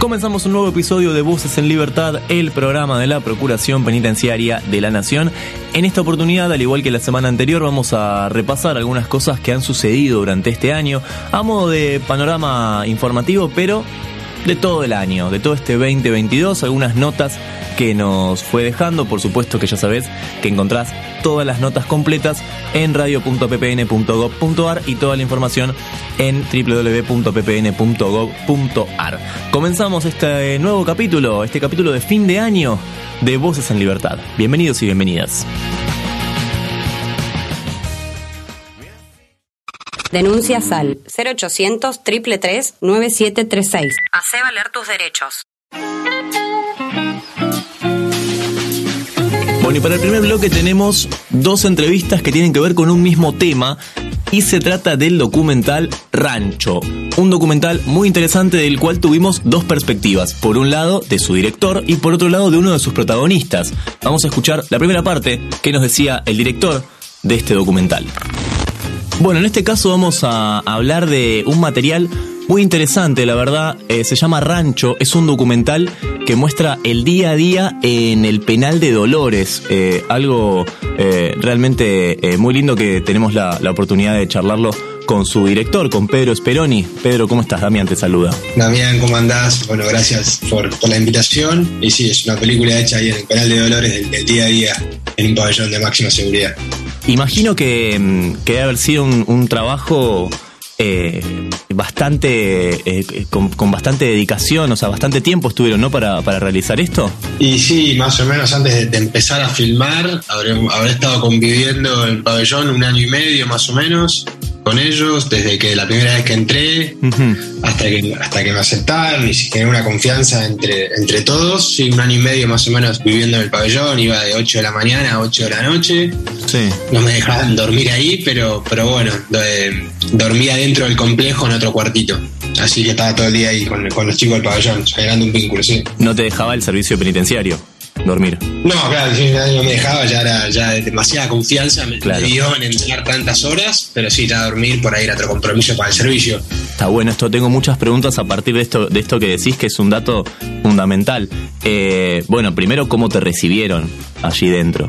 Comenzamos un nuevo episodio de Voces en Libertad, el programa de la Procuración Penitenciaria de la Nación. En esta oportunidad, al igual que la semana anterior, vamos a repasar algunas cosas que han sucedido durante este año, a modo de panorama informativo, pero de todo el año, de todo este 2022, algunas notas que nos fue dejando. Por supuesto que ya sabes que encontrás todas las notas completas en radio.ppn.gov.ar y toda la información en www.ppn.gov.ar. Comenzamos este nuevo capítulo, este capítulo de fin de año de Voces en Libertad. Bienvenidos y bienvenidas. Denuncias al 0800 333 9736. Hacé valer tus derechos. Bueno, y para el primer bloque tenemos dos entrevistas que tienen que ver con un mismo tema y se trata del documental Rancho, un documental muy interesante del cual tuvimos dos perspectivas, por un lado de su director y por otro lado de uno de sus protagonistas. Vamos a escuchar la primera parte que nos decía el director de este documental. Bueno, en este caso vamos a hablar de un material muy interesante, la verdad. Eh, se llama Rancho, es un documental que muestra el día a día en el penal de Dolores. Eh, algo eh, realmente muy lindo que tenemos la, la oportunidad de charlarlo con su director, con Pedro Speroni. Pedro, ¿cómo estás? Damián te saluda. Damián, ¿cómo andás? Bueno, gracias por, por la invitación. Y sí, es una película hecha ahí en el penal de Dolores del, del día a día, en un pabellón de máxima seguridad. Imagino que, mm, que debe haber sido un, un trabajo eh, bastante eh, con, con bastante dedicación, o sea, bastante tiempo estuvieron, ¿no? Para, para realizar esto. Y sí, más o menos antes de, de empezar a filmar, habré, habré estado conviviendo en el pabellón un año y medio más o menos con ellos, desde que la primera vez que entré hasta que, hasta que me aceptaron y se generó una confianza entre, entre todos. Sí, un año y medio más o menos viviendo en el pabellón, iba de 8 de la mañana a 8 de la noche. Sí. No me dejaban dormir ahí, pero, pero bueno, eh, dormía dentro del complejo en otro cuartito. Así que estaba todo el día ahí con, con los chicos del pabellón, generando un vínculo, sí. No te dejaba el servicio penitenciario dormir. No, claro, nadie no me dejaba, ya era ya de demasiada confianza, me, Claro. dio en entrar tantas horas, pero sí, ya dormir por ahí era otro compromiso para el servicio. Está bueno esto, tengo muchas preguntas a partir de esto, de esto que decís, que es un dato fundamental. Eh, bueno, primero, ¿cómo te recibieron allí dentro?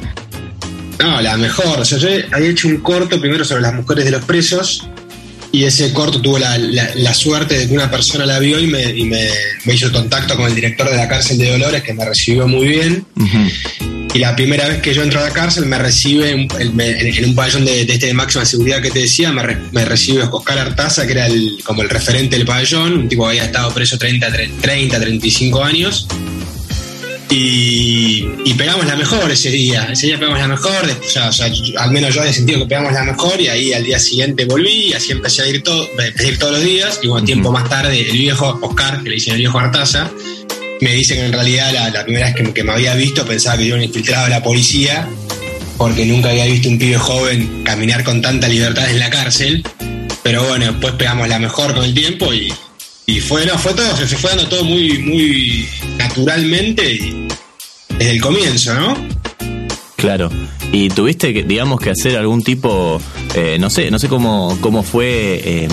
No, la mejor. O sea, yo había hecho un corto primero sobre las mujeres de los presos y ese corto tuvo la, la- la suerte de que una persona la vio y, me, y me, me hizo contacto con el director de la cárcel de Dolores que me recibió muy bien. Y la primera vez que yo entro a la cárcel me recibe en, un pabellón de, de este de máxima seguridad que te decía, me, re- me recibe Oscar Artaza, que era el, como el referente del pabellón, un tipo que había estado preso 30, tre- 30 35 años. Y, y pegamos la mejor ese día, ese día pegamos la mejor, o sea, o sea, yo- al menos yo había sentido que pegamos la mejor y ahí al día siguiente volví y así empecé a ir, todo, empecé a ir todos los días y bueno, tiempo más tarde el viejo Oscar, que le dicen el viejo Artaza, me dice que en realidad la, la primera vez que, que me había visto pensaba que yo era un infiltrado de la policía porque nunca había visto un pibe joven caminar con tanta libertad en la cárcel. Pero bueno, después pegamos la mejor con el tiempo y, y fue, no, fue todo, se, fue dando todo muy, muy naturalmente y desde el comienzo, ¿no? Claro. Y tuviste que, digamos, que hacer algún tipo, eh, no sé, no sé cómo, cómo fue eh,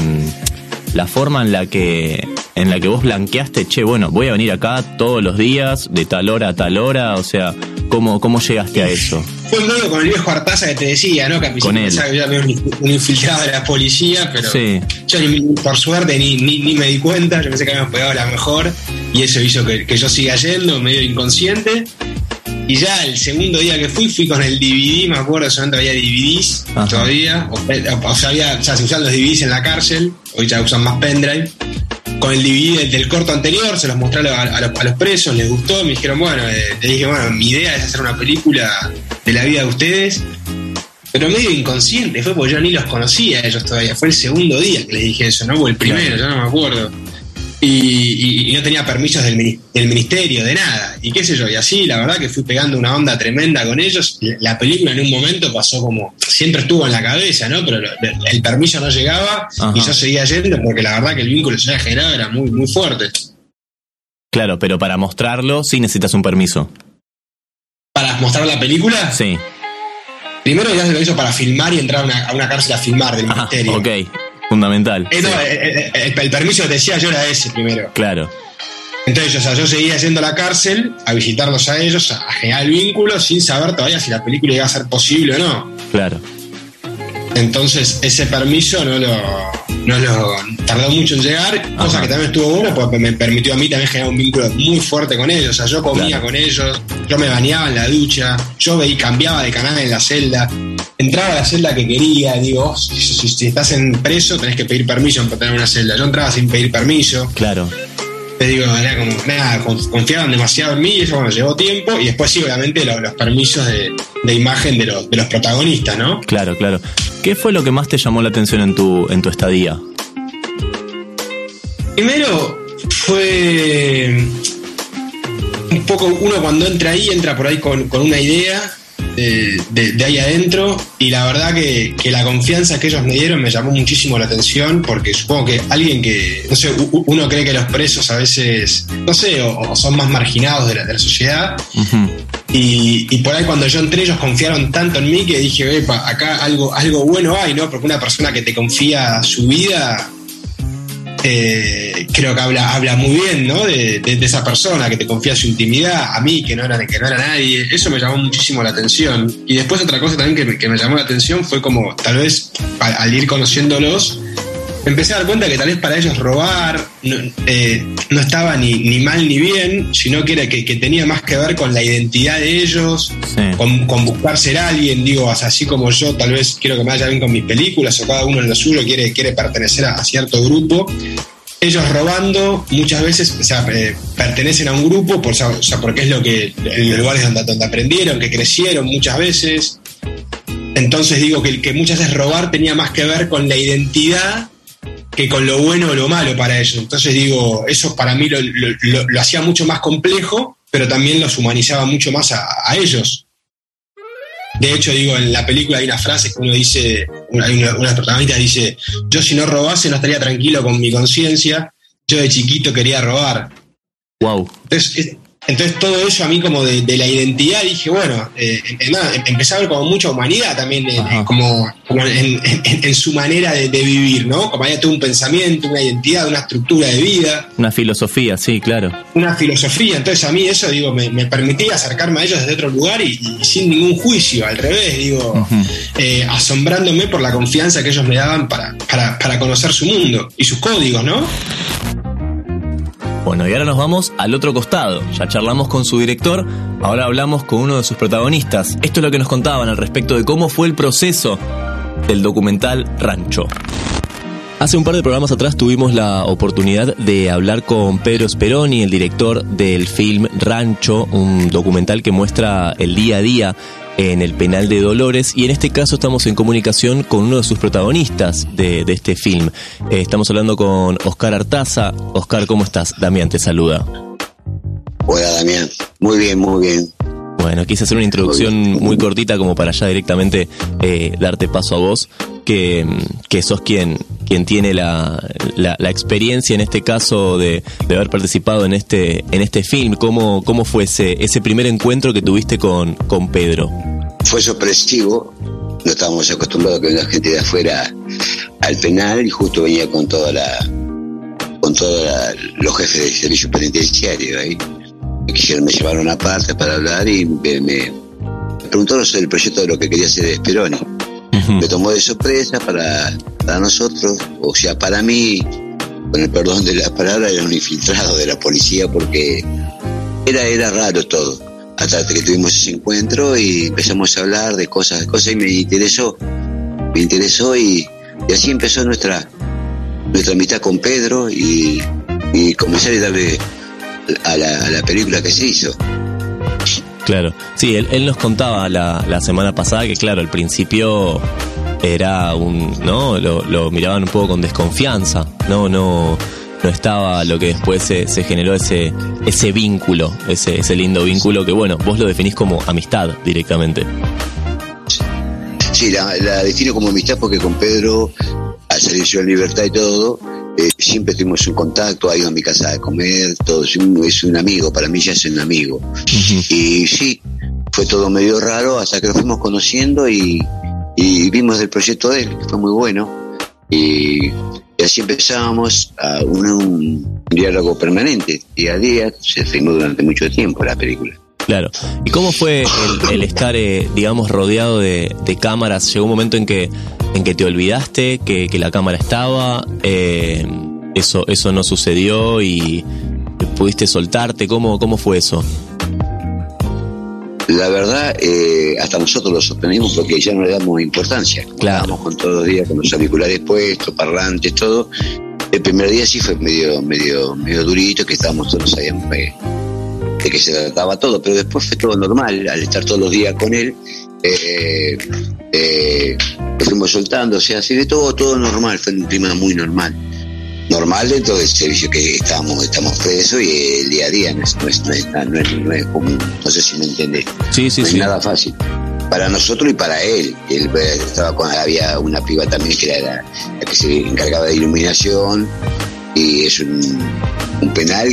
la forma en la que en la que vos blanqueaste, che, bueno, voy a venir acá todos los días, de tal hora a tal hora, o sea, ¿cómo, cómo llegaste a eso? Fue un con el viejo Artaza que te decía, ¿no? Que al Con él. pensaba que yo era un, un infiltrado de la policía, pero Sí. yo ni- por suerte ni, ni, ni me di cuenta, yo pensé que habíamos pegado la mejor y eso hizo que, que yo siga yendo, medio inconsciente. Y ya el segundo día que fui, fui con el DVD, me acuerdo, solamente había DVDs Ajá. todavía, o, o sea, había, ya se usaban los DVDs en la cárcel, hoy ya usan más pendrive. Con el DVD del, corto anterior, se los mostré a, los- a a los presos, les gustó, me dijeron, bueno, eh, le dije, bueno, mi idea es hacer una película de la vida de ustedes, pero medio inconsciente, fue porque yo ni los conocía a ellos todavía, fue el segundo día que les dije eso, ¿no? O el primero, Claro. ya no me acuerdo. Y, y- y no tenía permisos del, mini- del ministerio, de nada. Y qué sé yo, y así la verdad que fui pegando una onda tremenda con ellos. La película en un momento pasó como, siempre estuvo en la cabeza, ¿no? Pero el permiso no llegaba Ajá. y yo seguía yendo porque la verdad que el vínculo que se había generado era muy, muy fuerte. Claro, pero para mostrarlo sí necesitas un permiso. Para mostrar la película, Sí. primero ya se lo hizo para filmar y entrar a una, a una cárcel a filmar del Ah, ministerio. ok. Fundamental. Eh, no, Sí, eh, eh, el, permiso que te decía yo era ese primero. Claro. Entonces, o sea, yo seguía yendo a la cárcel a visitarlos a ellos, a, generar el vínculo, sin saber todavía si la película iba a ser posible o no. Claro. Entonces, ese permiso no lo, no lo tardó mucho en llegar, cosa que también estuvo bueno porque me permitió a mí también generar un vínculo muy fuerte con ellos. O sea, yo comía Claro. con ellos, yo me bañaba en la ducha, yo veía, cambiaba de canal en la celda, entraba a la celda que quería, digo, oh, si, si- si estás en preso tenés que pedir permiso para tener una celda. Yo entraba sin pedir permiso. Claro. Te digo, era como, nada, con- confiaban demasiado en mí y eso, bueno, llevó tiempo. Y después sí, obviamente, lo- los permisos de, de imagen de los, de los protagonistas, ¿no? Claro, claro. ¿Qué fue lo que más te llamó la atención en tu, en tu estadía? Primero fue un poco, uno cuando entra ahí, entra por ahí con, con una idea de, de- de ahí adentro y la verdad que, que la confianza que ellos me dieron me llamó muchísimo la atención porque supongo que alguien que, no sé, uno cree que los presos a veces, no sé, o, o son más marginados de la, de la sociedad. Y, y por ahí cuando yo entré ellos confiaron tanto en mí que dije, "Epa, acá algo, algo bueno hay, ¿no? Porque una persona que te confía su vida, eh, creo que habla, habla muy bien, ¿no? De, esa persona que te confía su intimidad, a mí que no, era, que no era nadie. Eso me llamó muchísimo la atención. Y después otra cosa también que me, llamó la atención fue como, tal vez, al, ir conociéndolos, empecé a dar cuenta que tal vez para ellos robar no, eh, no estaba ni, ni mal ni bien, sino que, era que, que tenía más que ver con la identidad de ellos, Sí. con, con buscar ser alguien, digo, así como yo tal vez quiero que me vaya bien con mis películas o cada uno en lo suyo quiere, quiere pertenecer a, a cierto grupo. Ellos robando muchas veces o sea, eh, pertenecen a un grupo por, o sea, porque es lo que los lugares donde, donde aprendieron, que crecieron muchas veces. Entonces digo que, que muchas veces robar tenía más que ver con la identidad que con lo bueno o lo malo para ellos. Entonces digo, eso para mí lo, lo- lo- lo hacía mucho más complejo, pero también los humanizaba mucho más a, a ellos. De hecho, digo, en la película hay una frase que uno dice, una, una, protagonista dice, yo si no robase no estaría tranquilo con mi conciencia, yo de chiquito quería robar. Wow. Entonces, es- entonces todo eso a mí como de, de la identidad dije, bueno, eh, nada, em- empecé a ver como mucha humanidad también, eh, como, como en, en- en su manera de, de vivir, ¿no? Como había todo un pensamiento, una identidad, una estructura de vida, Una filosofía, sí, claro. una filosofía. Entonces a mí eso, digo, me, me permitía acercarme a ellos desde otro lugar y, y sin ningún juicio, al revés, digo, eh, asombrándome por la confianza que ellos me daban para, para, para conocer su mundo y sus códigos, ¿no? Bueno, y ahora nos vamos al otro costado. Ya charlamos con su director, ahora hablamos con uno de sus protagonistas. Esto es lo que nos contaban al respecto de cómo fue el proceso del documental Rancho. Hace un par de programas atrás tuvimos la oportunidad de hablar con Pedro Speroni, el director del film Rancho, un documental que muestra el día a día en el penal de Dolores y en este caso estamos en comunicación con uno de sus protagonistas de, de este film. Eh, estamos hablando con Oscar Artaza. Oscar, ¿cómo estás? Damián te saluda. Hola Damián, muy bien, muy bien. Bueno, quise hacer una introducción muy cortita como para ya directamente eh, darte paso a vos, que, que sos quien, quien tiene la, la, la experiencia en este caso de, de haber participado en este, en este film. ¿Cómo, cómo fue ese, ese primer encuentro que tuviste con, con Pedro? Fue sorpresivo, no estábamos acostumbrados a que venga gente de afuera al penal y justo venía con toda la con todos los jefes del servicio penitenciario ahí. Me quisieron, me llevaron aparte para hablar y me, me- preguntaron sobre el proyecto de lo que quería hacer de Speroni. Ujú. Me tomó de sorpresa para, para nosotros, o sea, para mí, con el perdón de la palabra, era un infiltrado de la policía porque era, era raro todo. Hasta que tuvimos ese encuentro y empezamos a hablar de cosas, de cosas y me interesó. Me interesó y, y así empezó nuestra, nuestra amistad con Pedro y, y comenzar a darle a la, a la película que se hizo. Claro. Sí, él, él nos contaba la, la semana pasada que, claro, al principio era un. ¿No? Lo, lo miraban un poco con desconfianza. No, no. No estaba lo que después se, se generó ese, ese vínculo, ese, ese lindo vínculo que bueno, vos lo definís como amistad directamente. Sí, la, la defino como amistad porque con Pedro, al salir yo en libertad y todo, eh, siempre tuvimos un contacto, ha ido a mi casa a comer, todo, es un, es un amigo, para mí ya es un amigo. Y sí, fue todo medio raro hasta que lo fuimos conociendo y, y vimos el proyecto de él, que fue muy bueno. Y, así empezábamos a un, un diálogo permanente, día a día, se filmó durante mucho tiempo la película. Claro. ¿Y cómo fue el, estar, eh, digamos, rodeado de, de cámaras? ¿Llegó un momento en que, en que te olvidaste que, que la cámara estaba? Eh, eso, eso no sucedió y pudiste soltarte. ¿Cómo, cómo fue eso? La verdad, eh, hasta nosotros lo sorprendimos porque ya no le damos importancia. Claro. Estábamos con todos los días con los auriculares puestos, parlantes, todo. El primer día sí fue medio, medio, medio durito, que estábamos todos sabíamos eh, de que se trataba todo, pero después fue todo normal, al estar todos los días con él, eh, eh, lo fuimos soltando, o sea, así de todo, todo normal, fue un clima muy normal. Normal dentro del servicio que estamos, estamos presos y el día a día no es, no es, no es, no es, no es común, no sé si me entendés. Sí, sí, no es sí. nada fácil. Para nosotros y para él. Él eh, estaba con, había una piba también que era la, la que se encargaba de iluminación y es un, un penal.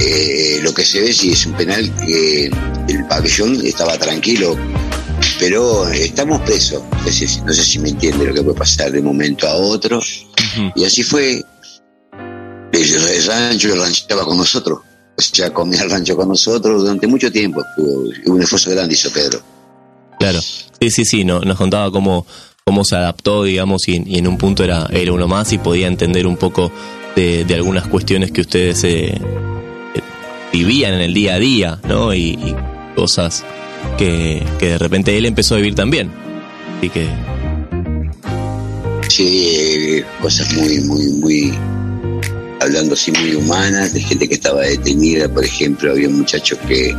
eh, lo que se ve sí es un penal que el pabellón estaba tranquilo, pero estamos presos. No sé, si- no sé si me entiende lo que puede pasar de un momento a otro. Y así fue. El, rancho, estaba con nosotros. O sea, comía el rancho con nosotros durante mucho tiempo. Un esfuerzo grande hizo Pedro. Claro. Sí, sí, sí. No, nos contaba cómo, cómo se adaptó, digamos, y, y en un punto era, era uno más y podía entender un poco de, de algunas cuestiones que ustedes eh, eh, vivían en el día a día, ¿no? Y, y cosas que, que de repente él empezó a vivir también. Así que, Sí, eh, cosas muy, muy, muy, hablando así, muy humanas, de gente que estaba detenida, por ejemplo, había un muchacho que,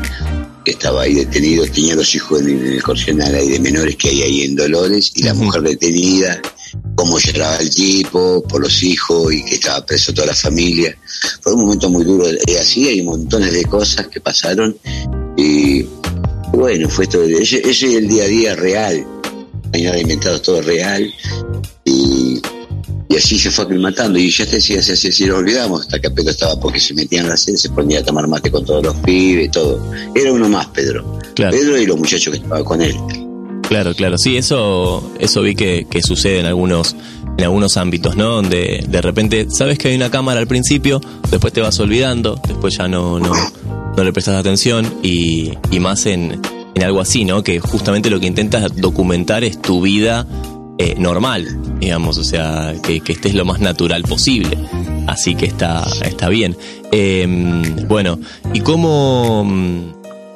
que estaba ahí detenido, tenía los hijos en, en el correccional ahí de menores que hay ahí en Dolores, y la mujer detenida, cómo lloraba el tipo por los hijos y que estaba preso toda la familia. Fue un momento muy duro, y así hay montones de cosas que pasaron, y bueno, fue todo, ese, ese es el día a día real, nada inventado, todo real, y, y así se fue aclimatando y ya decía, así, así, así lo olvidamos hasta que Pedro estaba porque se metía en la sede, se ponía a tomar mate con todos los pibes, todo. Era uno más, Pedro. claro. Pedro y los muchachos que estaban con él. Claro, claro, sí, eso, eso vi que, que sucede en algunos, en algunos ámbitos, ¿no? Donde de repente sabes que hay una cámara al principio, después te vas olvidando, después ya no, no, no le prestas atención y, y más en, en algo así, ¿no? Que justamente lo que intentas documentar es tu vida eh, normal, digamos, o sea, que, que estés lo más natural posible. Así que está, está bien. Eh, bueno, ¿y cómo,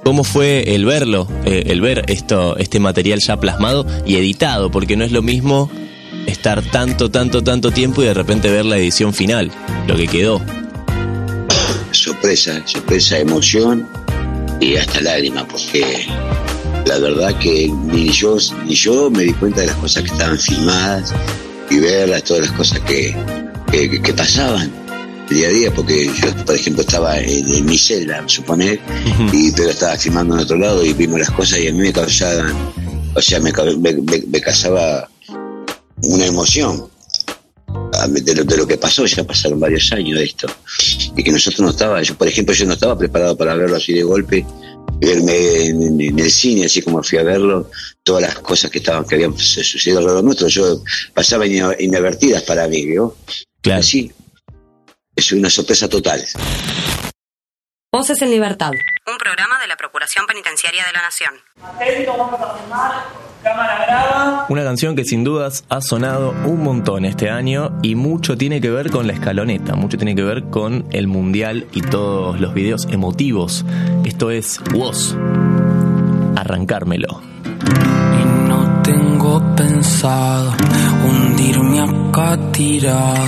cómo fue el verlo, eh, el ver esto, este material ya plasmado y editado? Porque no es lo mismo estar tanto, tanto, tanto tiempo y de repente ver la edición final, lo que quedó. Sorpresa, sorpresa, emoción y hasta lágrima, porque la verdad que ni yo, ni yo me di cuenta de las cosas que estaban filmadas y verlas, todas las cosas que, que, que pasaban día a día, porque yo, por ejemplo, estaba en, en mi celda, suponer, y Pedro estaba filmando en otro lado y vimos las cosas y a mí me causaban, o sea, me, me, me- me causaba una emoción de lo, de lo que pasó, ya pasaron varios años de esto, y que nosotros no estaba, yo por ejemplo, yo no estaba preparado para verlo así de golpe, verme en, en- en el cine, así como fui a verlo, todas las cosas que estaban, que habían su- sucedido alrededor nuestro, yo pasaba ina- inadvertidas para mí, ¿vio? Claro. Así, es una sorpresa total. Voces en Libertad. Un programa de la Procuración Penitenciaria de la Nación. Atento, vamos a filmar. Cámara graba. Una canción que sin dudas ha sonado un montón este año y mucho tiene que ver con la escaloneta, mucho tiene que ver con el mundial y todos los videos emotivos. Esto es Woz. Arrancármelo. Y no tengo pensado hundirme acá tirado.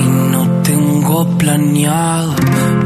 Y no tengo planeado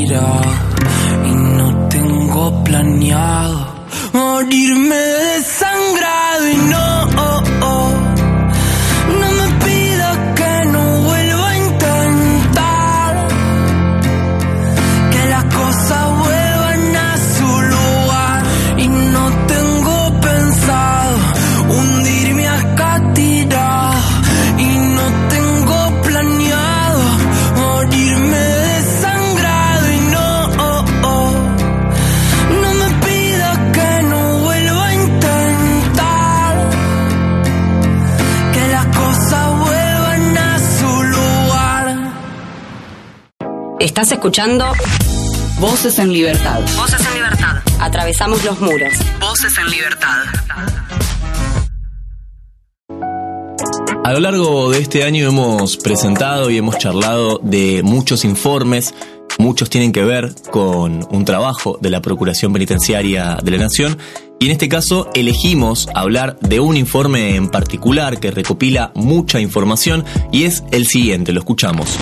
Y no tengo planeado morirme desangrado. Y no, oh, oh, Estás escuchando Voces en libertad. Voces en libertad. Atravesamos los muros. Voces en libertad. A lo largo de este año hemos presentado y hemos charlado de muchos informes, muchos tienen que ver con un trabajo de la Procuración Penitenciaria de la Nación y en este caso elegimos hablar de un informe en particular que recopila mucha información y es el siguiente, lo escuchamos.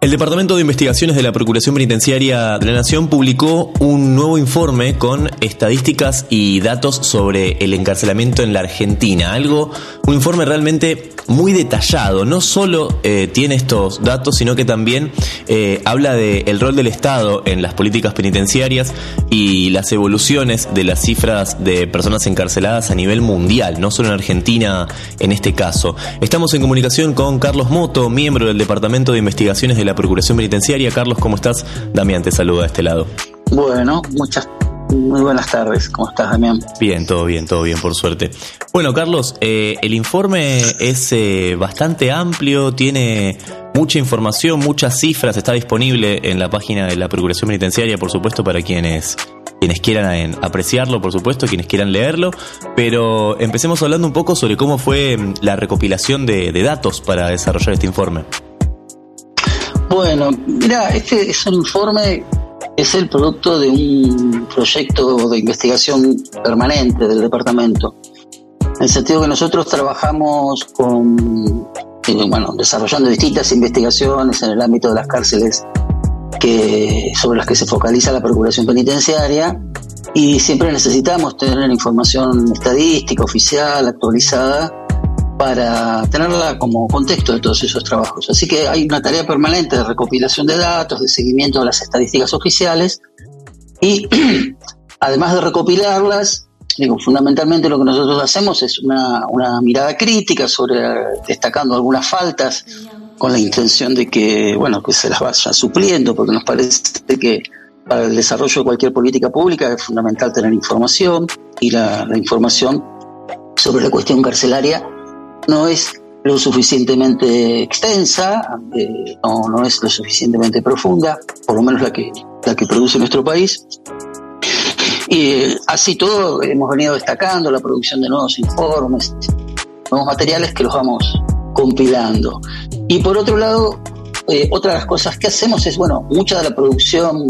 El Departamento de Investigaciones de la Procuración Penitenciaria de la Nación publicó un nuevo informe con estadísticas y datos sobre el encarcelamiento en la Argentina. Algo, un informe realmente muy detallado. No solo eh, tiene estos datos, sino que también eh, habla del rol del Estado en las políticas penitenciarias y las evoluciones de las cifras de personas encarceladas a nivel mundial, no solo en Argentina en este caso. Estamos en comunicación con Carlos Moto, miembro del Departamento de Investigaciones de la Procuración Penitenciaria. Carlos, ¿cómo estás? Damián te saluda de este lado. Bueno, muchas, muy buenas tardes. ¿Cómo estás, Damián? Bien, todo bien, todo bien, por suerte. Bueno, Carlos, eh, el informe es eh, bastante amplio, tiene mucha información, muchas cifras, está disponible en la página de la Procuración Penitenciaria, por supuesto, para quienes quienes quieran apreciarlo, por supuesto, quienes quieran leerlo, pero empecemos hablando un poco sobre cómo fue mm, la recopilación de, de datos para desarrollar este informe. Bueno, mira, este es un informe, es el producto de un proyecto de investigación permanente del departamento. En el sentido que nosotros trabajamos con, eh, bueno, desarrollando distintas investigaciones en el ámbito de las cárceles que, sobre las que se focaliza la Procuración Penitenciaria y siempre necesitamos tener información estadística, oficial, actualizada, para tenerla como contexto de todos esos trabajos. Así que hay una tarea permanente de recopilación de datos, de seguimiento de las estadísticas oficiales y además de recopilarlas, digo, fundamentalmente lo que nosotros hacemos es una, una mirada crítica sobre destacando algunas faltas con la intención de que, bueno, que se las vaya supliendo, porque nos parece que para el desarrollo de cualquier política pública es fundamental tener información y la, la información sobre la cuestión carcelaria no es lo suficientemente extensa, eh, no, es lo suficientemente profunda, por lo menos la que, la que produce nuestro país. Y eh, así todo hemos venido destacando la producción de nuevos informes, nuevos materiales que los vamos compilando. Y por otro lado, eh, otra de las cosas que hacemos es, bueno, mucha de la producción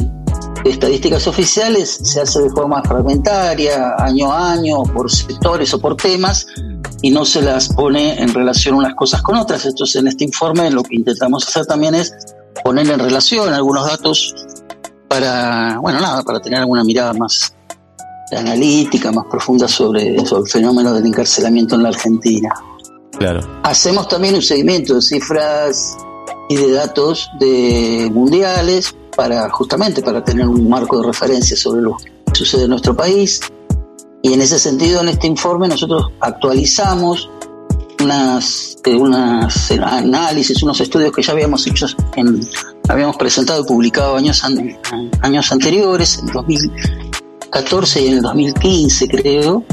de estadísticas oficiales se hace de forma fragmentaria, año a año, por sectores o por temas, y no se las pone en relación unas cosas con otras. Entonces, en este informe lo que intentamos hacer también es poner en relación algunos datos para, bueno, nada, para tener alguna mirada más analítica, más profunda sobre, sobre el fenómeno del encarcelamiento en la Argentina. Claro. Hacemos también un seguimiento de cifras y de datos de mundiales para justamente para tener un marco de referencia sobre lo que sucede en nuestro país. Y en ese sentido, en este informe nosotros actualizamos unas, eh, unas análisis, unos estudios que ya habíamos hecho, en, habíamos presentado y publicado años, años anteriores, en 2014 y en el 2015 creo,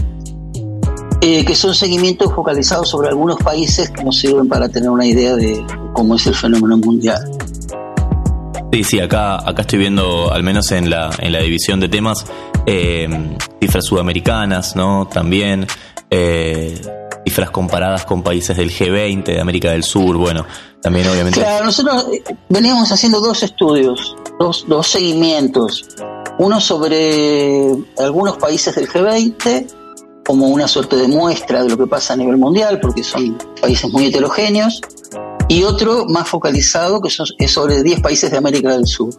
eh, que son seguimientos focalizados sobre algunos países que nos sirven para tener una idea de cómo es el fenómeno mundial. Sí, sí, acá, acá estoy viendo, al menos en la, en la división de temas, eh, cifras sudamericanas, ¿no? También eh, cifras comparadas con países del G20, de América del Sur, bueno, también obviamente... Claro, nosotros veníamos haciendo dos estudios, dos, dos seguimientos. Uno sobre algunos países del G20 como una suerte de muestra de lo que pasa a nivel mundial, porque son países muy heterogéneos, y otro más focalizado, que es sobre 10 países de América del Sur.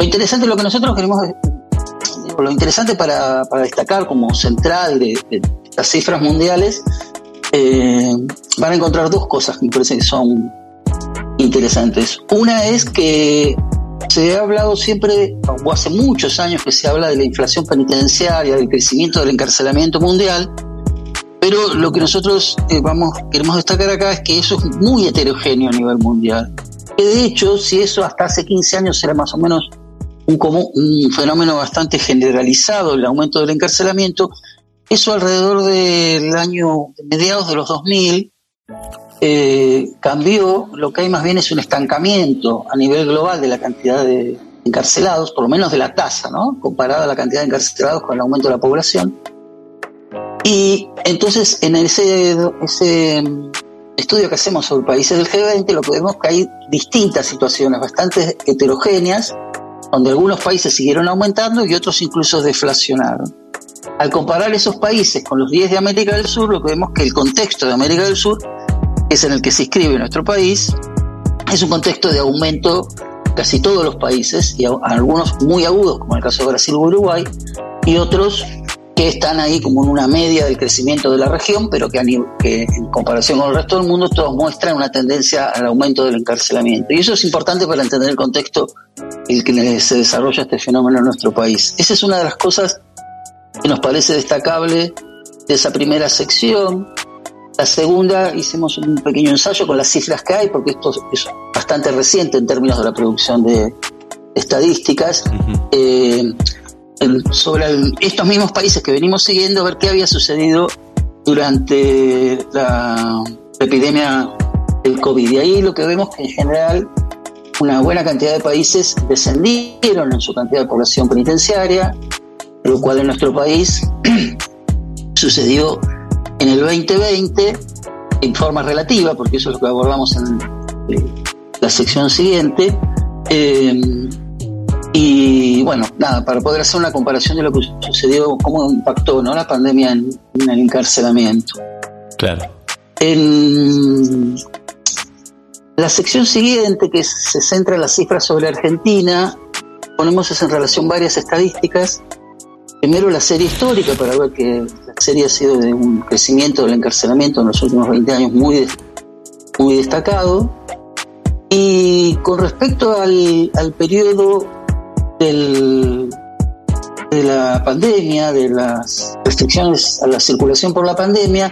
Lo interesante, lo que nosotros queremos, lo interesante para, destacar como central de, las cifras mundiales, eh, van a encontrar dos cosas que me parece que son interesantes. Una es que se ha hablado siempre, o hace muchos años que se habla de la inflación penitenciaria, del crecimiento del encarcelamiento mundial, pero lo que nosotros eh, vamos, queremos destacar acá es que eso es muy heterogéneo a nivel mundial. De hecho, si eso hasta hace 15 años era más o menos un, fenómeno bastante generalizado, el aumento del encarcelamiento, eso alrededor del año, mediados de los 2000, eh, cambió, lo que hay más bien es un estancamiento a nivel global de la cantidad de encarcelados, por lo menos de la tasa, ¿no? Comparada a la cantidad de encarcelados con el aumento de la población. Y entonces en ese, ese estudio que hacemos sobre países del G20 lo que vemos que hay distintas situaciones bastante heterogéneas, donde algunos países siguieron aumentando y otros incluso deflacionaron. Al comparar esos países con los 10 de América del Sur, lo que vemos que el contexto de América del Sur es en el que se inscribe nuestro país, es un contexto de aumento casi todos los países, y algunos muy agudos, como el caso de Brasil o Uruguay, y otros que están ahí como en una media del crecimiento de la región, pero que, que en comparación con el resto del mundo todos muestran una tendencia al aumento del encarcelamiento. Y eso es importante para entender el contexto en el que se desarrolla este fenómeno en nuestro país. Esa es una de las cosas que nos parece destacable de esa primera sección. La segunda, hicimos un pequeño ensayo con las cifras que hay, porque esto es bastante reciente en términos de la producción de estadísticas, eh, sobre estos mismos países que venimos siguiendo, a ver qué había sucedido durante la, epidemia del COVID. Y ahí lo que vemos que en general una buena cantidad de países descendieron en su cantidad de población penitenciaria, lo cual en nuestro país sucedió en el 2020 en forma relativa, porque eso es lo que abordamos en la sección siguiente. Eh, y bueno, nada, para poder hacer una comparación de lo que sucedió, cómo impactó ¿no? la pandemia en, el encarcelamiento. Claro. En la sección siguiente, que se centra en las cifras sobre Argentina, ponemos en relación varias estadísticas primero la serie histórica para ver que la serie ha sido de un crecimiento del encarcelamiento en los últimos 20 años muy, muy destacado. Y con respecto al, al periodo del, de la pandemia, de las restricciones a la circulación por la pandemia,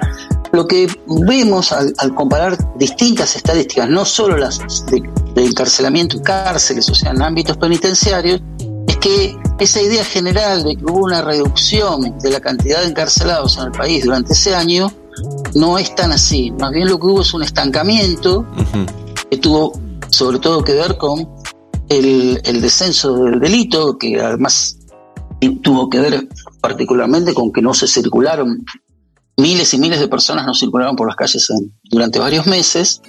lo que vemos al, comparar distintas estadísticas, no solo las de, de encarcelamiento en cárceles, o sea, en ámbitos penitenciarios, es que esa idea general de que hubo una reducción de la cantidad de encarcelados en el país durante ese año no es tan así. Más bien lo que hubo es un estancamiento que tuvo sobre todo que ver con el, descenso del delito, que además tuvo que ver particularmente con que no se circularon, miles y miles de personas no circularon por las calles durante varios meses,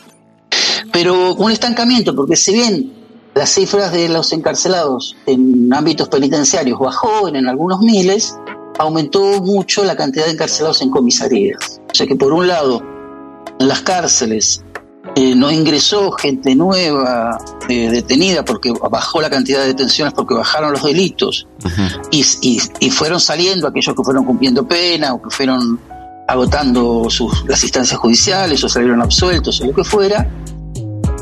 pero un estancamiento, porque si bien las cifras de los encarcelados en ámbitos penitenciarios bajó en, algunos miles, aumentó mucho la cantidad de encarcelados en comisarías. O sea que por un lado, en las cárceles eh, no ingresó gente nueva eh, detenida porque bajó la cantidad de detenciones porque bajaron los delitos y, y, fueron saliendo aquellos que fueron cumpliendo pena o que fueron agotando sus, las instancias judiciales o salieron absueltos o lo que fuera.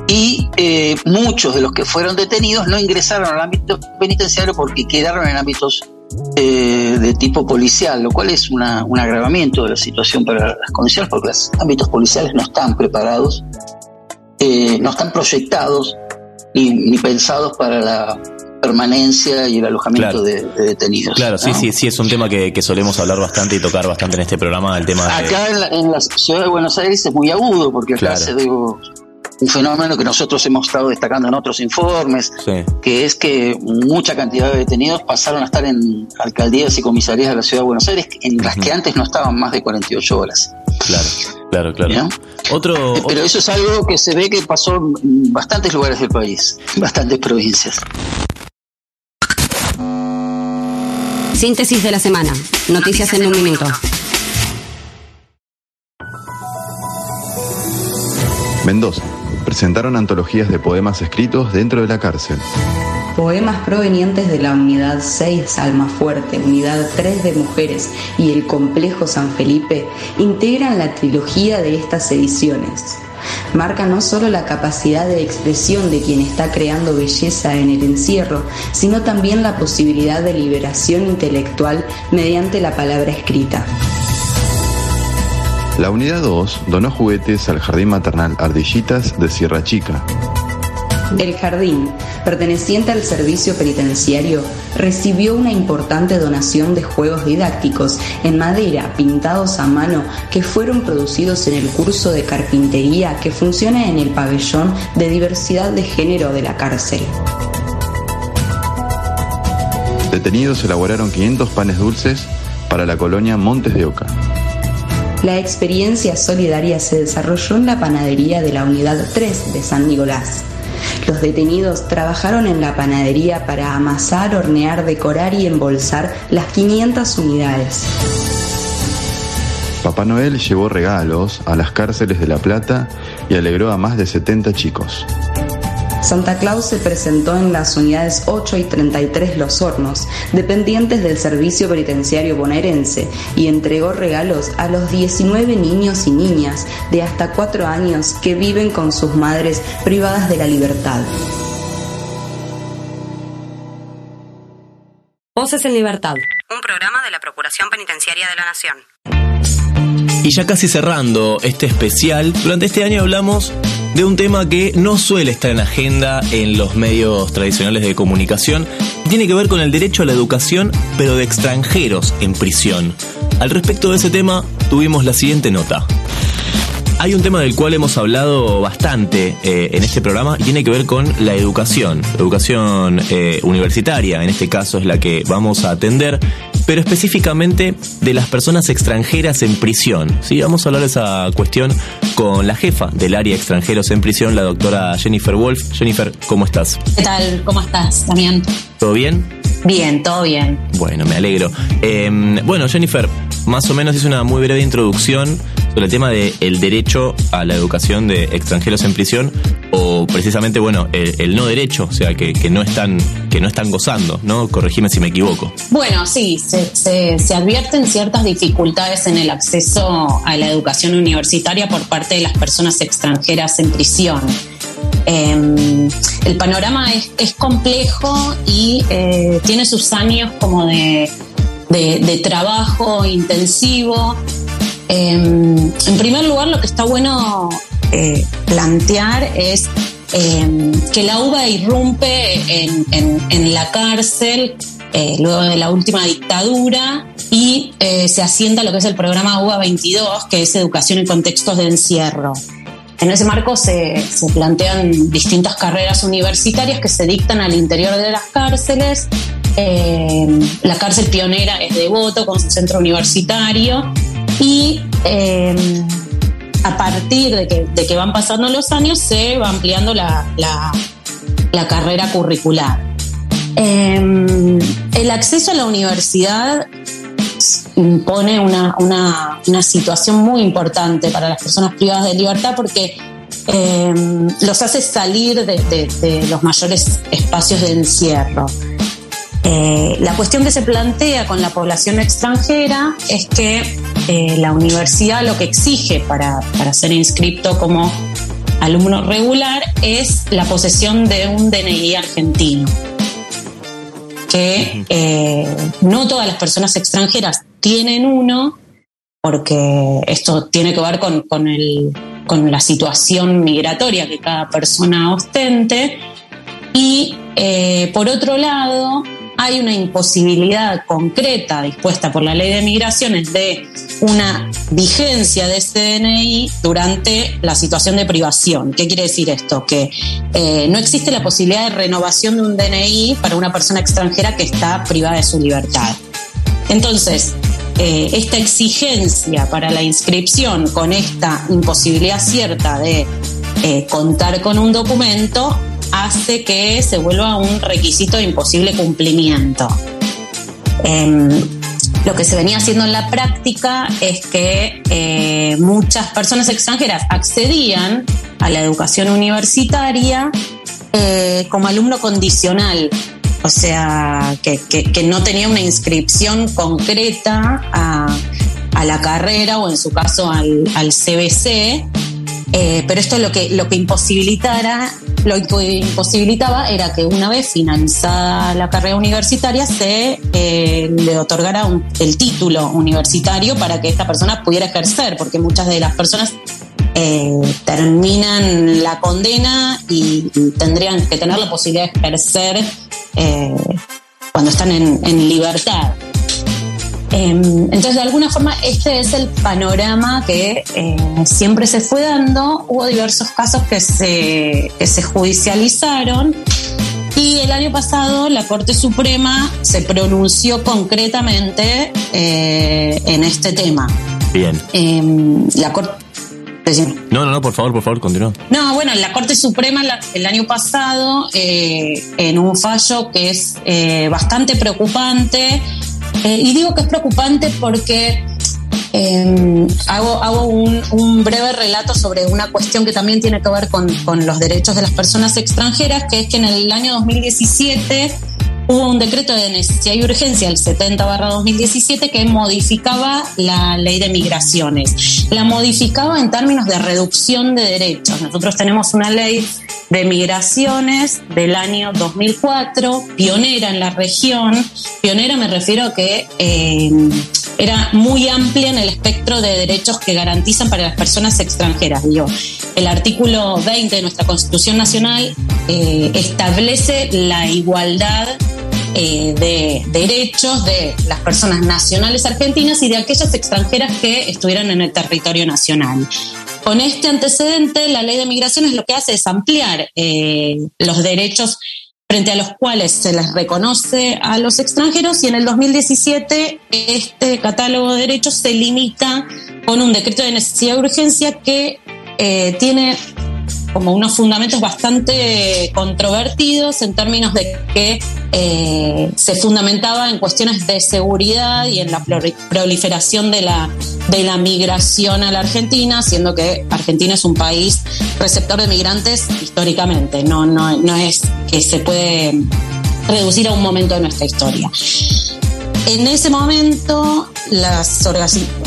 Y eh, muchos de los que fueron detenidos no ingresaron al ámbito penitenciario porque quedaron en ámbitos eh, de tipo policial, lo cual es un agravamiento de la situación para las condiciones, porque los ámbitos policiales no están preparados, eh, no están proyectados ni, pensados para la permanencia y el alojamiento de, detenidos. Claro, sí, sí, sí, es un tema que, solemos hablar bastante y tocar bastante en este programa, el tema Acá en, la, ciudad de Buenos Aires es muy agudo, porque acá se digo, un fenómeno que nosotros hemos estado destacando en otros informes, que es que mucha cantidad de detenidos pasaron a estar en alcaldías y comisarías de la ciudad de Buenos Aires, en las que antes no estaban más de 48 horas. Claro, claro, claro. Otro, Pero eso es algo que se ve que pasó en bastantes lugares del país, bastantes provincias. Síntesis de la semana. Noticias en un minuto. Mendoza presentaron antologías de poemas escritos dentro de la cárcel. Poemas provenientes de la Unidad 6 Almafuerte, Unidad 3 de Mujeres y el Complejo San Felipe integran la trilogía de estas ediciones. Marca no solo la capacidad de expresión de quien está creando belleza en el encierro, sino también la posibilidad de liberación intelectual mediante la palabra escrita. La unidad 2 donó juguetes al jardín maternal Ardillitas de Sierra Chica. El jardín, perteneciente al servicio penitenciario, recibió una importante donación de juegos didácticos en madera pintados a mano que fueron producidos en el curso de carpintería que funciona en el pabellón de diversidad de género de la cárcel. Detenidos elaboraron 500 panes dulces para la colonia Montes de Oca. La experiencia solidaria se desarrolló en la panadería de la Unidad 3 de San Nicolás. Los detenidos trabajaron en la panadería para amasar, hornear, decorar y embolsar las 500 unidades. Papá Noel llevó regalos a las cárceles de La Plata y alegró a más de 70 chicos. Santa Claus se presentó en las unidades 8 y 33 Los Hornos, dependientes del Servicio Penitenciario Bonaerense, y entregó regalos a los 19 niños y niñas de hasta 4 años que viven con sus madres privadas de la libertad. Voces en Libertad. Un programa de la Procuración Penitenciaria de la Nación. Y ya casi cerrando este especial, durante este año hablamos de un tema que no suele estar en agenda en los medios tradicionales de comunicación. Tiene que ver con el derecho a la educación, pero de extranjeros en prisión. Al respecto de ese tema, tuvimos la siguiente nota. Hay un tema del cual hemos hablado bastante eh, en este programa y tiene que ver con la educación, educación eh, universitaria, en este caso es la que vamos a atender, pero específicamente de las personas extranjeras en prisión. ¿sí? Vamos a hablar de esa cuestión con la jefa del área extranjeros en prisión, la doctora Jennifer Wolf. Jennifer, ¿cómo estás? ¿Qué tal? ¿Cómo estás, Damián? ¿Todo bien? Bien, todo bien. Bueno, me alegro. Em, bueno, Jennifer, más o menos hice una muy breve introducción sobre el tema del derecho a la educación de extranjeros en prisión o precisamente, bueno, el, no derecho, o sea, que, no están, que no están gozando, ¿no? Corregime si me equivoco. Bueno, sí, se, se, advierten ciertas dificultades en el acceso a la educación universitaria por parte de las personas extranjeras en prisión. Em, el panorama es, complejo y eh, tiene sus años como de, trabajo intensivo Em, en primer lugar, lo que está bueno eh, plantear es em, que la UBA irrumpe en, la cárcel eh, luego de la última dictadura y se asienta lo que es el programa UBA 22, que es Educación en Contextos de Encierro. En ese marco se, se, plantean distintas carreras universitarias que se dictan al interior de las cárceles. Em, la cárcel pionera es Devoto con su centro universitario y em, a partir de que, van pasando los años se va ampliando la, carrera curricular. Em, el acceso a la universidad impone una, situación muy importante para las personas privadas de libertad porque em, los hace salir de, los mayores espacios de encierro. Eh, la cuestión que se plantea con la población extranjera es que eh, la universidad lo que exige para, para ser inscripto como alumno regular es la posesión de un DNI argentino que eh, no todas las personas extranjeras tienen uno, porque esto tiene que ver con, con, la situación migratoria que cada persona ostente. Y eh, por otro lado, hay una imposibilidad concreta dispuesta por la ley de migraciones de una vigencia de ese DNI durante la situación de privación. ¿Qué quiere decir esto? Que eh, no existe la posibilidad de renovación de un DNI para una persona extranjera que está privada de su libertad. Entonces, eh, esta exigencia para la inscripción con esta imposibilidad cierta de eh, contar con un documento hace que se vuelva un requisito de imposible cumplimiento. Em, lo que se venía haciendo en la práctica es que eh, muchas personas extranjeras accedían a la educación universitaria como alumno condicional, o sea, que, no tenía una inscripción concreta a, la carrera o en su caso al, al CBC, eh, pero esto lo que, lo que imposibilitara, lo que imposibilitaba era que una vez finalizada la carrera universitaria se eh, le otorgara el título universitario para que esta persona pudiera ejercer, porque muchas de las personas eh, terminan la condena y, tendrían que tener la posibilidad de ejercer cuando están en libertad. Em, entonces, de alguna forma, este es el panorama que eh, siempre se fue dando. Hubo diversos casos que se, se judicializaron y el año pasado la Corte Suprema se pronunció concretamente eh, en este tema. Bien. Em, la Corte no, no, no, por favor, por favor, continúa. No, bueno, la Corte Suprema el año pasado, eh, en un fallo que es bastante preocupante, eh, y digo que es preocupante porque em, hago, hago un, breve relato sobre una cuestión que también tiene que ver con, con, los derechos de las personas extranjeras, que es que en el año 2017 hubo un decreto de necesidad y urgencia, el 70-2017, que modificaba la ley de migraciones. La modificaba en términos de reducción de derechos. Nosotros tenemos una ley de migraciones del año 2004, pionera en la región. Pionera me refiero a que eh, era muy amplia en el espectro de derechos que garantizan para las personas extranjeras. Digo, el artículo 20 de nuestra Constitución Nacional eh, establece la igualdad eh, de derechos de las personas nacionales argentinas y de aquellas extranjeras que estuvieran en el territorio nacional. Con este antecedente, la ley de migraciones lo que hace es ampliar eh, los derechos frente a los cuales se les reconoce a los extranjeros y en el 2017 este catálogo de derechos se limita con un decreto de necesidad de urgencia que eh, tiene como unos fundamentos bastante controvertidos en términos de que eh, se fundamentaba en cuestiones de seguridad y en la proliferación de la, de la migración a la Argentina, siendo que Argentina es un país receptor de migrantes históricamente, no, no, no es que se puede reducir a un momento de nuestra historia. En ese momento,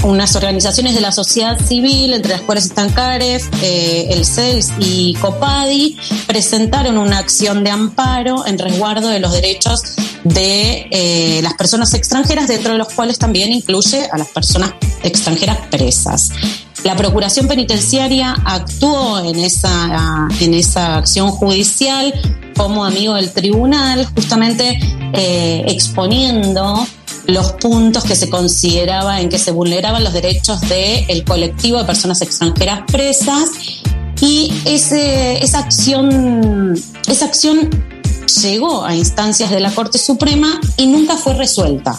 unas organizaciones de la sociedad civil, entre las cuales están CAREF, eh, el CELS y COPADI, presentaron una acción de amparo en resguardo de los derechos de eh, las personas extranjeras, dentro de los cuales también incluye a las personas extranjeras presas. La Procuración Penitenciaria actuó en esa, en esa acción judicial como amigo del tribunal, justamente eh, exponiendo los puntos que se consideraba en que se vulneraban los derechos del colectivo de personas extranjeras presas y ese, esa acción esa acción llegó a instancias de la Corte Suprema y nunca fue resuelta.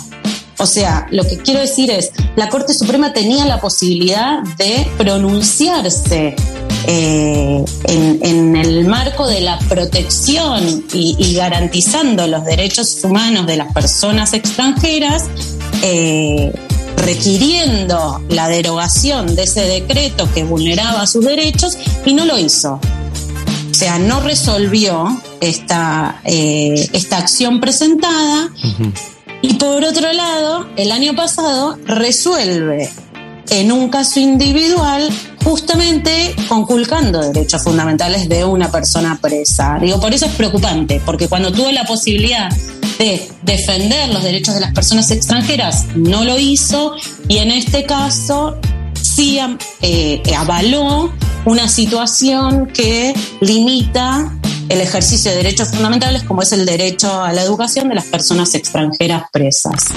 O sea, lo que quiero decir es, la Corte Suprema tenía la posibilidad de pronunciarse eh, en, el marco de la protección y, garantizando los derechos humanos de las personas extranjeras, eh, requiriendo la derogación de ese decreto que vulneraba sus derechos y no lo hizo. O sea, no resolvió esta, eh, esta acción presentada y por otro lado, el año pasado resuelve en un caso individual justamente conculcando derechos fundamentales de una persona presa. Digo, por eso es preocupante, porque cuando tuvo la posibilidad de defender los derechos de las personas extranjeras, no lo hizo y en este caso sí eh, avaló una situación que limita el ejercicio de derechos fundamentales como es el derecho a la educación de las personas extranjeras presas.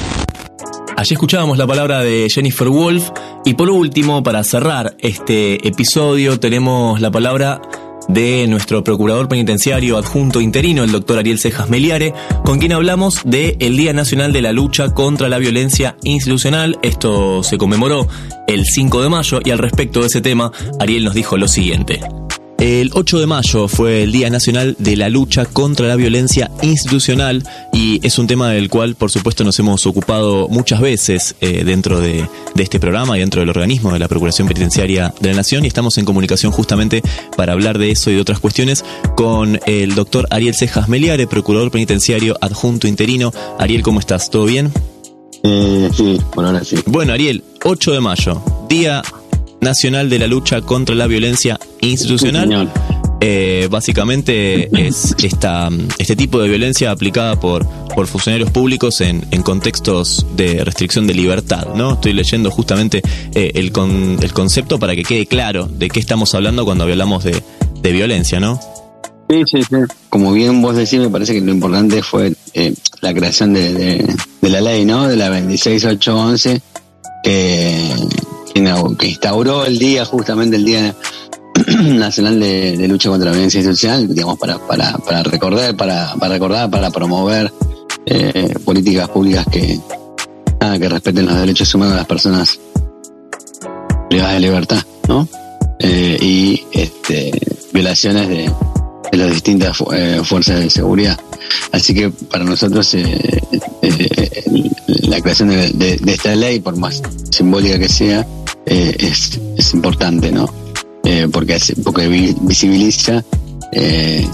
Allí escuchábamos la palabra de Jennifer Wolf y por último, para cerrar este episodio, tenemos la palabra de nuestro procurador penitenciario adjunto interino, el doctor Ariel Cejas Meliare, con quien hablamos del el Día Nacional de la Lucha contra la Violencia Institucional. Esto se conmemoró el 5 de mayo y al respecto de ese tema, Ariel nos dijo lo siguiente. El 8 de mayo fue el Día Nacional de la Lucha contra la Violencia Institucional y es un tema del cual, por supuesto, nos hemos ocupado muchas veces eh, dentro de, este programa y dentro del organismo de la Procuración Penitenciaria de la Nación y estamos en comunicación justamente para hablar de eso y de otras cuestiones con el doctor Ariel Cejas Meliare, Procurador Penitenciario Adjunto Interino. Ariel, ¿cómo estás? ¿Todo bien? Eh, sí, bueno, ahora sí. Bueno, Ariel, 8 de mayo, Día Nacional de la Lucha contra la Violencia Institucional. Eh, básicamente es esta, este tipo de violencia aplicada por, por funcionarios públicos en, contextos de restricción de libertad. ¿no? Estoy leyendo justamente eh, el, el concepto para que quede claro de qué estamos hablando cuando hablamos de, violencia, ¿no? Sí, sí, sí. Como bien vos decís, me parece que lo importante fue eh, la creación de, la ley, ¿no? De la 26811, eh, que instauró el día, justamente el Día Nacional de, Lucha contra la Violencia Institucional, digamos, para, para, para recordar, para, para recordar, para promover eh, políticas públicas que, que respeten los derechos humanos de las personas privadas de libertad, ¿no? Eh, y este, violaciones de, las distintas eh, fuerzas de seguridad. Así que para nosotros la creación de, esta ley, por más simbólica que sea, eh, es, es, importante, ¿no? Eh, porque, porque visibiliza eh,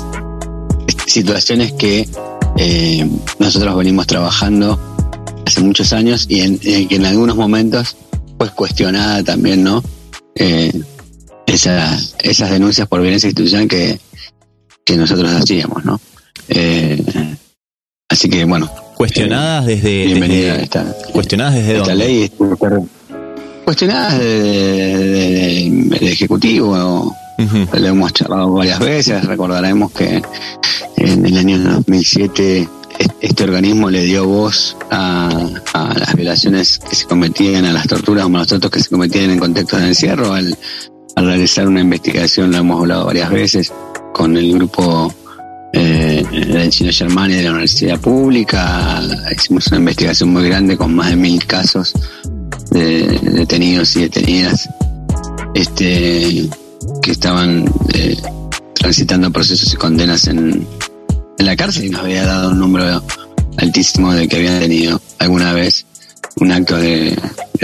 situaciones que nosotros venimos trabajando hace muchos años y en, que en algunos momentos pues cuestionada también, ¿no? Esa, esas denuncias por violencia institucional que, que nosotros hacíamos, ¿no? así que bueno. Cuestionadas desde. Bienvenida esta. Cuestionadas desde esta dónde? ley cuestionadas del Ejecutivo. Lo hemos charlado varias veces. Recordaremos que en el año 2007 este organismo le dio voz a, las violaciones que se cometían, a las torturas o malos tratos que se cometían en contextos de encierro. Al, realizar una investigación, lo hemos hablado varias veces, con el grupo eh, del Chino Germania de la Universidad Pública. Hicimos una investigación muy grande con más de mil casos de detenidos y detenidas este, que estaban eh, transitando procesos y condenas en, en la cárcel y nos había dado un número altísimo de que habían tenido alguna vez un acto de,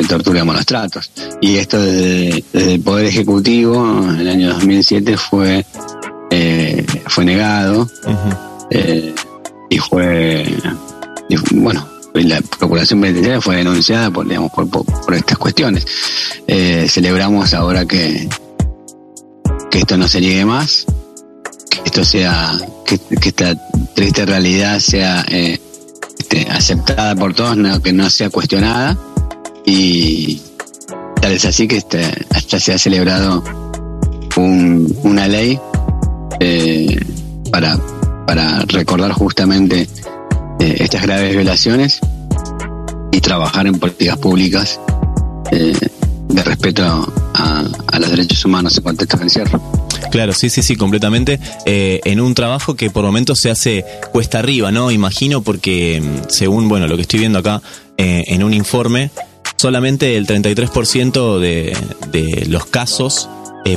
tortura y malos tratos. Y esto desde, el Poder Ejecutivo en el año 2007 fue, eh, fue negado eh, y fue, y, bueno, la Procuración Penitenciaria fue denunciada por, por, estas cuestiones. Eh, celebramos ahora que, que esto no se niegue más, que esto sea, que, esta triste realidad sea eh, este, aceptada por todos, que no sea cuestionada y tal es así que este, hasta se ha celebrado una ley eh, para, para recordar justamente estas graves violaciones y trabajar en políticas públicas eh, de respeto a, los derechos humanos en contexto de encierro. Claro, sí, sí, sí, completamente. Eh, en un trabajo que por momentos se hace cuesta arriba, ¿no? Imagino porque, mm, según, bueno, lo que estoy viendo acá eh, en un informe, solamente el 33% de, de los casos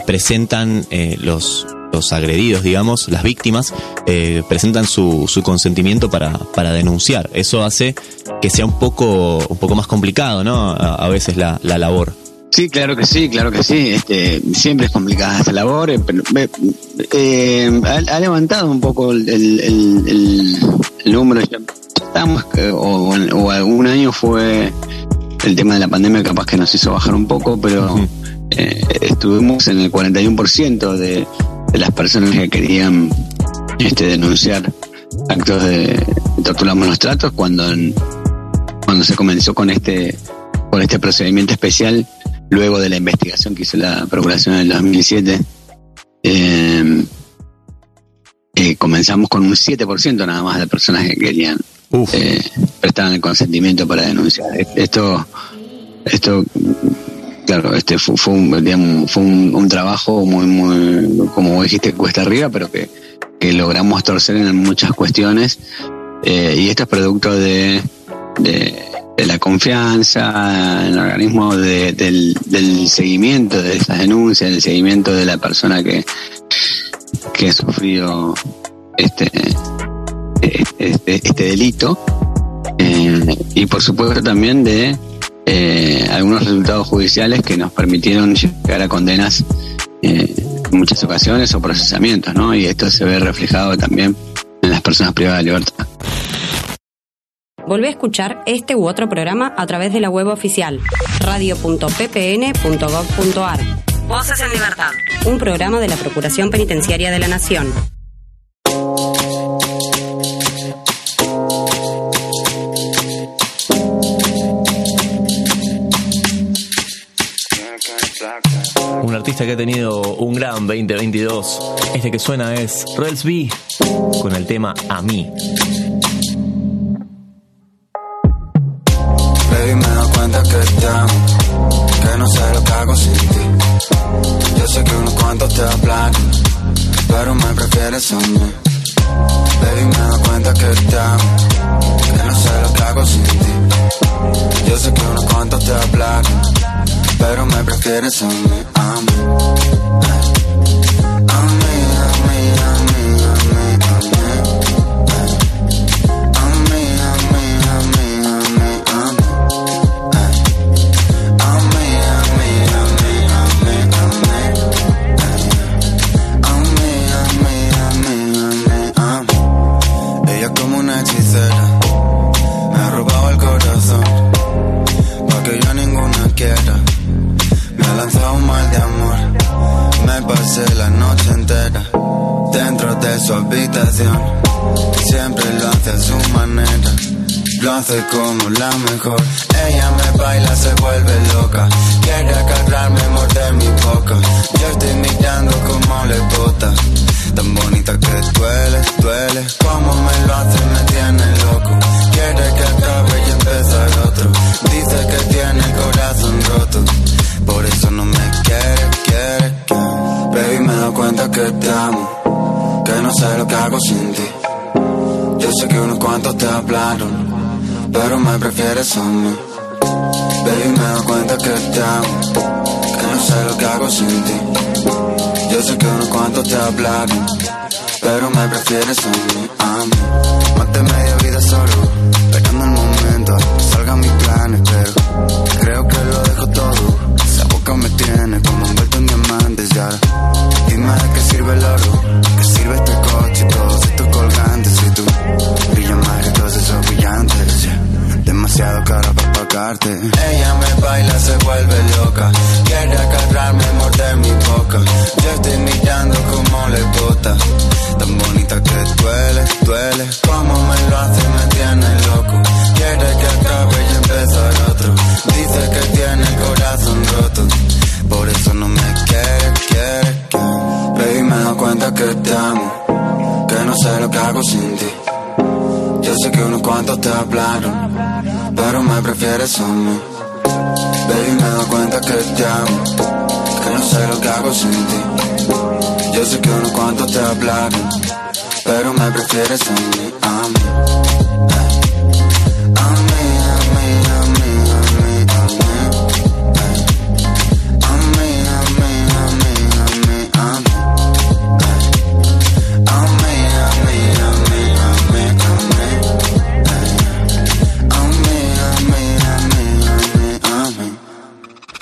presentan los los agredidos, digamos, las víctimas, eh, presentan su, su consentimiento para, para denunciar. Eso hace que sea un poco, un poco más complicado, ¿no? A, a veces la, la labor. Sí, claro que sí, claro que sí. Este, siempre es complicada esta labor, eh, pero eh, eh, ha, ha levantado un poco el, el, el, el número. Ya estamos, o, o algún año fue el tema de la pandemia, capaz que nos hizo bajar un poco, pero eh, estuvimos en el 41% de, de las personas que querían este, denunciar actos de tortura malos tratos cuando, cuando se comenzó con este, con este procedimiento especial luego de la investigación que hizo la Procuración en el 2007. eh, eh, comenzamos con un 7% nada más de personas que querían eh, prestaban el consentimiento para denunciar. Esto, esto claro, este fue, fue un, fue un, trabajo muy, muy, como dijiste, cuesta arriba, pero que, logramos torcer en muchas cuestiones. Eh, y esto es producto de, de, la confianza en el organismo, de- del, seguimiento de esas denuncias, del seguimiento de la persona que, que ha sufrido este, este, este delito eh, y por supuesto también de eh, algunos resultados judiciales que nos permitieron llegar a condenas eh, en muchas ocasiones o procesamientos, ¿no? Y esto se ve reflejado también en las personas privadas de libertad. Volvé a escuchar este u otro programa a través de la web oficial radio.ppn.gov.ar. Voces en libertad. Un programa de la Procuración Penitenciaria de la Nación. Artista que ha tenido un gran 2022. Este que suena es Rels B con el tema A mí. Baby, me doy cuenta que amo, que no sé lo que hago sin ti. Yo sé que unos cuantos te hablan, pero me prefieres a mí. Baby, me doy cuenta que amo, que no sé lo que hago sin ti. Yo sé que unos cuantos te hablan, pero me prefieres a mí. De su habitación. Siempre lo hace a su manera. Lo hace como la mejor. Ella me baila, se vuelve loca. Quiere agarrarme, morder mi boca. Yo estoy mirando como le bota. Tan bonita que duele, duele. Como me lo hace, me tiene loco. Quiere que acabe y empezar otro. Dice que tiene el corazón roto. Por eso no me quiere, quiere, quiere. Baby, me doy cuenta que te amo. No sé lo que hago sin ti. Yo sé que unos cuantos te hablaron pero me prefieres a mí. Baby, me doy cuenta que te amo, que no sé lo que hago sin ti. Yo sé que unos cuantos te hablaron, pero me prefieres a mí, a mí. Media vida solo, esperando el momento, salgan mis planes, pero creo que lo dejo todo. Esa boca me tiene como envuelto en diamantes, ya. Dime de qué sirve el oro, Demasiado cara para pagarte. Ella me baila, se vuelve loca. Quiere agarrarme, morder mi boca. Yo estoy mirando como le bota. Tan bonita que duele, duele. Como me lo hace, me tiene loco. Quiere que acabe y empezar otro. Dice que tiene el corazón roto. Por eso no me quiere, quiere, quiere. Baby, me doy cuenta que te amo. Que no sé lo que hago sin ti. Yo sé que unos cuantos te hablaron, pero me prefieres a mí. Baby, me doy cuenta que te amo, que no sé lo que hago sin ti. Yo sé que unos cuantos te hablaron, pero me prefieres a mí, a mí.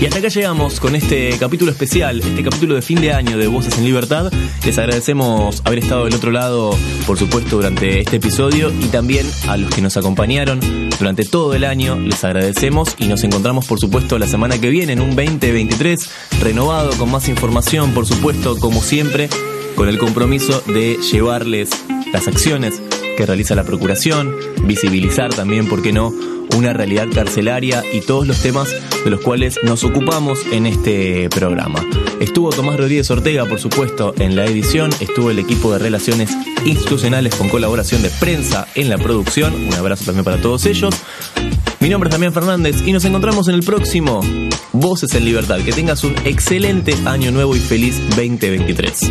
Y hasta acá llegamos con este capítulo especial, este capítulo de fin de año de Voces en Libertad. Les agradecemos haber estado del otro lado, por supuesto, durante este episodio y también a los que nos acompañaron durante todo el año. Les agradecemos y nos encontramos, por supuesto, la semana que viene en un 2023 renovado con más información, por supuesto, como siempre, con el compromiso de llevarles las acciones que realiza la Procuración, visibilizar también, ¿por qué no?, una realidad carcelaria y todos los temas de los cuales nos ocupamos en este programa. Estuvo Tomás Rodríguez Ortega, por supuesto, en la edición, estuvo el equipo de relaciones institucionales con colaboración de prensa en la producción, un abrazo también para todos ellos. Mi nombre es Damián Fernández y nos encontramos en el próximo Voces en Libertad. Que tengas un excelente año nuevo y feliz 2023.